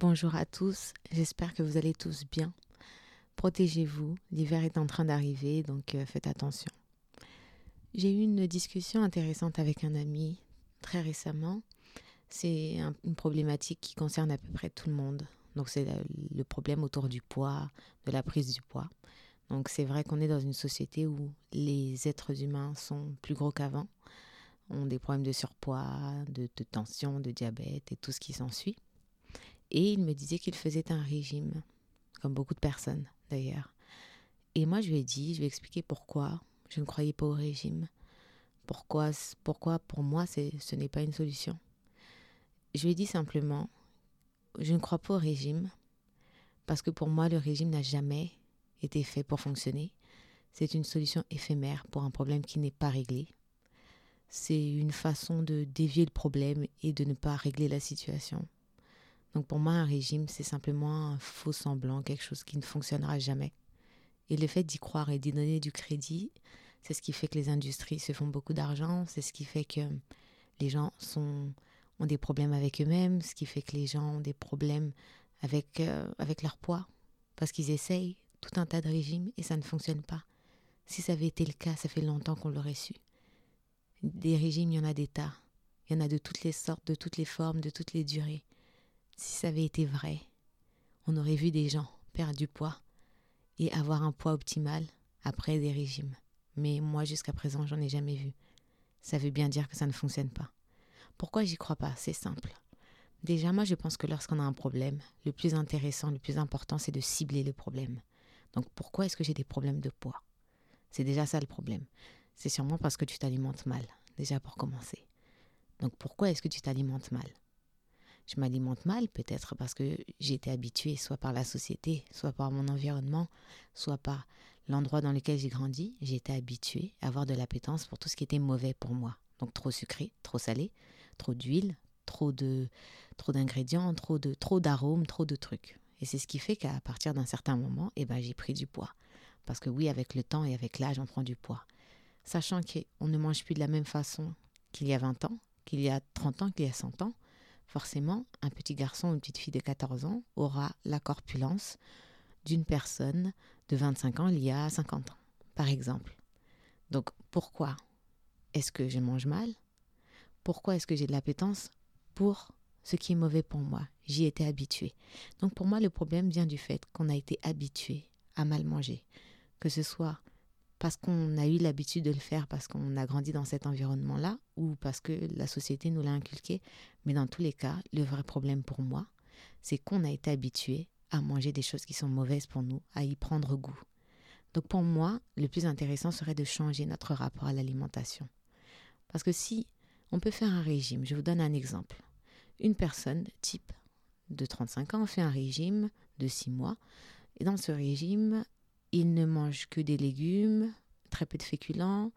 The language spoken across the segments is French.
Bonjour à tous, j'espère que vous allez tous bien. Protégez-vous, l'hiver est en train d'arriver, donc euh, faites attention. J'ai eu une discussion intéressante avec un ami très récemment. C'est une problématique qui concerne à peu près tout le monde. Donc c'est le problème autour du poids, de la prise du poids. Donc c'est vrai qu'on est dans une société où les êtres humains sont plus gros qu'avant, ont des problèmes de surpoids, de, de tension, de diabète et tout ce qui s'ensuit. Et il me disait qu'il faisait un régime, comme beaucoup de personnes d'ailleurs. Et moi, je lui ai dit, je lui ai expliqué pourquoi je ne croyais pas au régime. Pourquoi, pourquoi pour moi, ce n'est pas une solution. Je lui ai dit simplement, je ne crois pas au régime, parce que pour moi, le régime n'a jamais été fait pour fonctionner. C'est une solution éphémère pour un problème qui n'est pas réglé. C'est une façon de dévier le problème et de ne pas régler la situation. Donc pour moi, un régime, c'est simplement un faux semblant, quelque chose qui ne fonctionnera jamais. Et le fait d'y croire et d'y donner du crédit, c'est ce qui fait que les industries se font beaucoup d'argent, c'est ce qui fait que les gens ont des problèmes avec eux-mêmes, ce qui fait que les gens ont des problèmes avec, euh, avec leur poids, parce qu'ils essayent tout un tas de régimes et ça ne fonctionne pas. Si ça avait été le cas, ça fait longtemps qu'on l'aurait su. Des régimes, il y en a des tas. Il y en a de toutes les sortes, de toutes les formes, de toutes les durées. Si ça avait été vrai, on aurait vu des gens perdre du poids et avoir un poids optimal après des régimes. Mais moi, jusqu'à présent, j'en ai jamais vu. Ça veut bien dire que ça ne fonctionne pas. Pourquoi j'y crois pas? C'est simple. Déjà, moi, je pense que lorsqu'on a un problème, le plus intéressant, le plus important, c'est de cibler le problème. Donc, pourquoi est-ce que j'ai des problèmes de poids? C'est déjà ça le problème. C'est sûrement parce que tu t'alimentes mal, déjà pour commencer. Donc, pourquoi est-ce que tu t'alimentes mal? Je m'alimente mal, peut-être parce que été habituée soit par la société, soit par mon environnement, soit par l'endroit dans lequel j'ai grandi. Été habituée à avoir de l'appétence pour tout ce qui était mauvais pour moi. Donc trop sucré, trop salé, trop d'huile, trop de trop d'ingrédients, trop de trop d'arômes, trop de trucs. Et c'est ce qui fait qu'à partir d'un certain moment, eh ben, j'ai pris du poids. Parce que oui, avec le temps et avec l'âge, on prend du poids. Sachant qu'on ne mange plus de la même façon qu'il y a 20 ans, qu'il y a 30 ans, qu'il y a 100 ans, forcément, un petit garçon ou une petite fille de 14 ans aura la corpulence d'une personne de 25 ans il y a 50 ans, par exemple. Donc, pourquoi est-ce que je mange mal? Pourquoi est-ce que j'ai de l'appétence pour ce qui est mauvais pour moi? J'y étais habituée. Donc, pour moi, le problème vient du fait qu'on a été habitué à mal manger. Que ce soit parce qu'on a eu l'habitude de le faire, parce qu'on a grandi dans cet environnement-là, ou parce que la société nous l'a inculqué. Mais dans tous les cas, le vrai problème pour moi, c'est qu'on a été habitué à manger des choses qui sont mauvaises pour nous, à y prendre goût. Donc pour moi, le plus intéressant serait de changer notre rapport à l'alimentation. Parce que si on peut faire un régime, je vous donne un exemple. Une personne type de 35 ans fait un régime de 6 mois, et dans ce régime, il ne mange que des légumes, très peu de féculents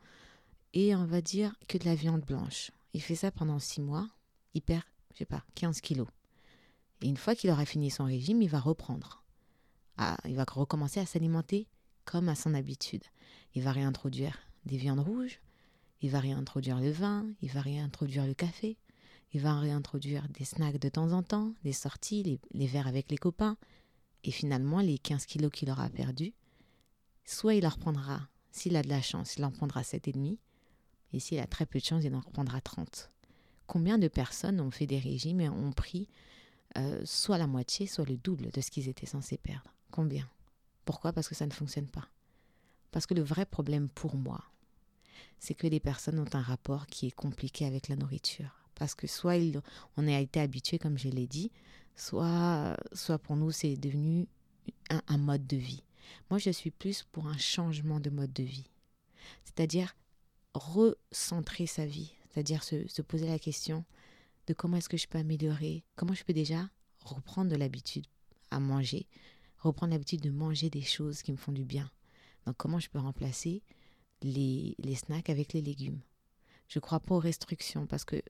et on va dire que de la viande blanche. Il fait ça pendant six mois, il perd, je sais pas, 15 kilos. Et une fois qu'il aura fini son régime, il va reprendre. Ah, il va recommencer à s'alimenter comme à son habitude. Il va réintroduire des viandes rouges, il va réintroduire le vin, il va réintroduire le café, il va réintroduire des snacks de temps en temps, des sorties, les, les verres avec les copains. Et finalement, les 15 kilos qu'il aura perdus, soit il en reprendra, s'il a de la chance, il en prendra 7,5, et s'il a très peu de chance, il en reprendra 30. Combien de personnes ont fait des régimes et ont pris euh, soit la moitié, soit le double de ce qu'ils étaient censés perdre? Combien? Pourquoi? Parce que ça ne fonctionne pas. Parce que le vrai problème pour moi, c'est que les personnes ont un rapport qui est compliqué avec la nourriture. Parce que soit on a été habitué, comme je l'ai dit, soit, soit pour nous c'est devenu un mode de vie. Moi, je suis plus pour un changement de mode de vie. C'est-à-dire recentrer sa vie, c'est-à-dire se, poser la question de comment est-ce que je peux améliorer, comment je peux déjà reprendre de l'habitude à manger, reprendre l'habitude de manger des choses qui me font du bien. Donc comment je peux remplacer les, les snacks avec les légumes? Je ne crois pas aux restrictions parce que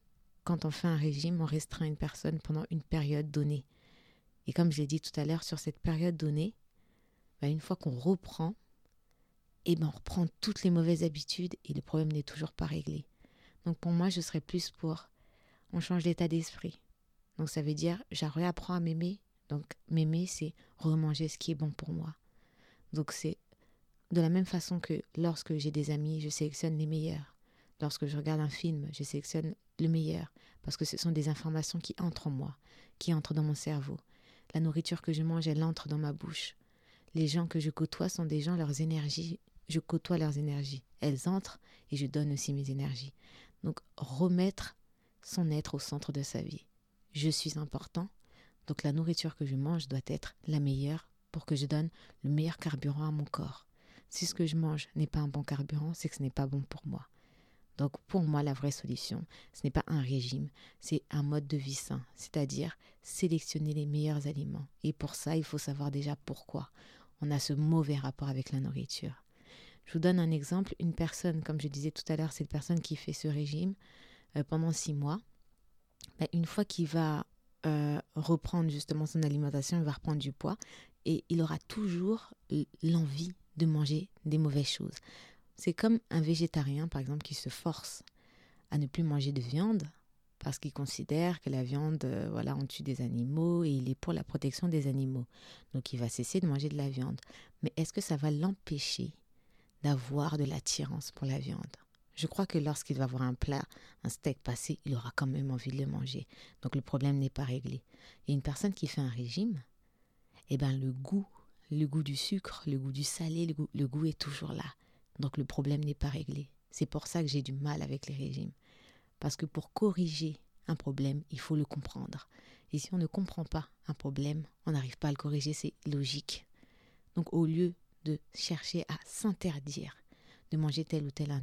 quand on fait un régime, on restreint une personne pendant une période donnée. Et comme je l'ai dit tout à l'heure, sur cette période donnée, bah, une fois qu'on reprend, et eh ben on reprend toutes les mauvaises habitudes et le problème n'est toujours pas réglé. Donc pour moi, je serais plus pour on change d'état d'esprit. Donc ça veut dire, je réapprends à m'aimer Donc m'aimer, c'est remanger ce qui est bon pour moi. Donc c'est de la même façon que lorsque j'ai des amis, je sélectionne les meilleurs. Lorsque je regarde un film, je sélectionne le meilleur parce que ce sont des informations qui entrent en moi, qui entrent dans mon cerveau. La nourriture que je mange, elle entre dans ma bouche. Les gens que je côtoie sont des gens, leurs énergies, je côtoie leurs énergies. Elles entrent et je donne aussi mes énergies. Donc remettre son être au centre de sa vie. Je suis important, donc la nourriture que je mange doit être la meilleure pour que je donne le meilleur carburant à mon corps. Si ce que je mange n'est pas un bon carburant, c'est que ce n'est pas bon pour moi. Donc pour moi, la vraie solution, ce n'est pas un régime, c'est un mode de vie sain, c'est-à-dire sélectionner les meilleurs aliments. Et pour ça, il faut savoir déjà pourquoi on a ce mauvais rapport avec la nourriture. Je vous donne un exemple, une personne, comme je disais tout à l'heure, cette personne qui fait ce régime euh, pendant six mois, ben, une fois qu'il va euh, reprendre justement son alimentation, il va reprendre du poids et il aura toujours l'envie de manger des mauvaises choses. C'est comme un végétarien, par exemple, qui se force à ne plus manger de viande parce qu'il considère que la viande, euh, voilà, on tue des animaux et il est pour la protection des animaux. Donc il va cesser de manger de la viande. Mais est-ce que ça va l'empêcher d'avoir de l'attirance pour la viande? Je crois que lorsqu'il va voir un plat, un steak passé, il aura quand même envie de le manger. Donc le problème n'est pas réglé. Et une personne qui fait un régime, eh ben le goût, le goût du sucre, le goût du salé, le goût, le goût est toujours là. Donc le problème n'est pas réglé. C'est pour ça que j'ai du mal avec les régimes. Parce que pour corriger un problème, il faut le comprendre. Et si on ne comprend pas un problème, on n'arrive pas à le corriger, c'est logique. Donc au lieu de chercher à s'interdire de manger tel ou tel,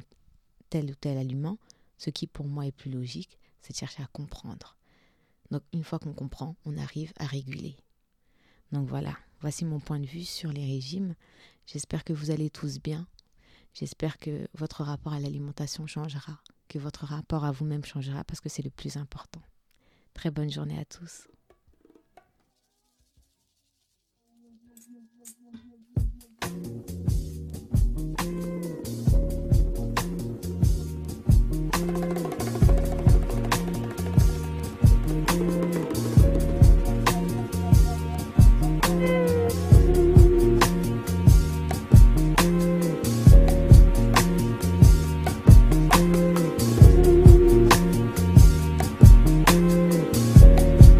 tel ou tel aliment, ce qui pour moi est plus logique, c'est de chercher à comprendre. Donc une fois qu'on comprend, on arrive à réguler. Donc voilà, voici mon point de vue sur les régimes. J'espère que vous allez tous bien. J'espère que votre rapport à l'alimentation changera, que votre rapport à vous-même changera parce que c'est le plus important. Très bonne journée à tous.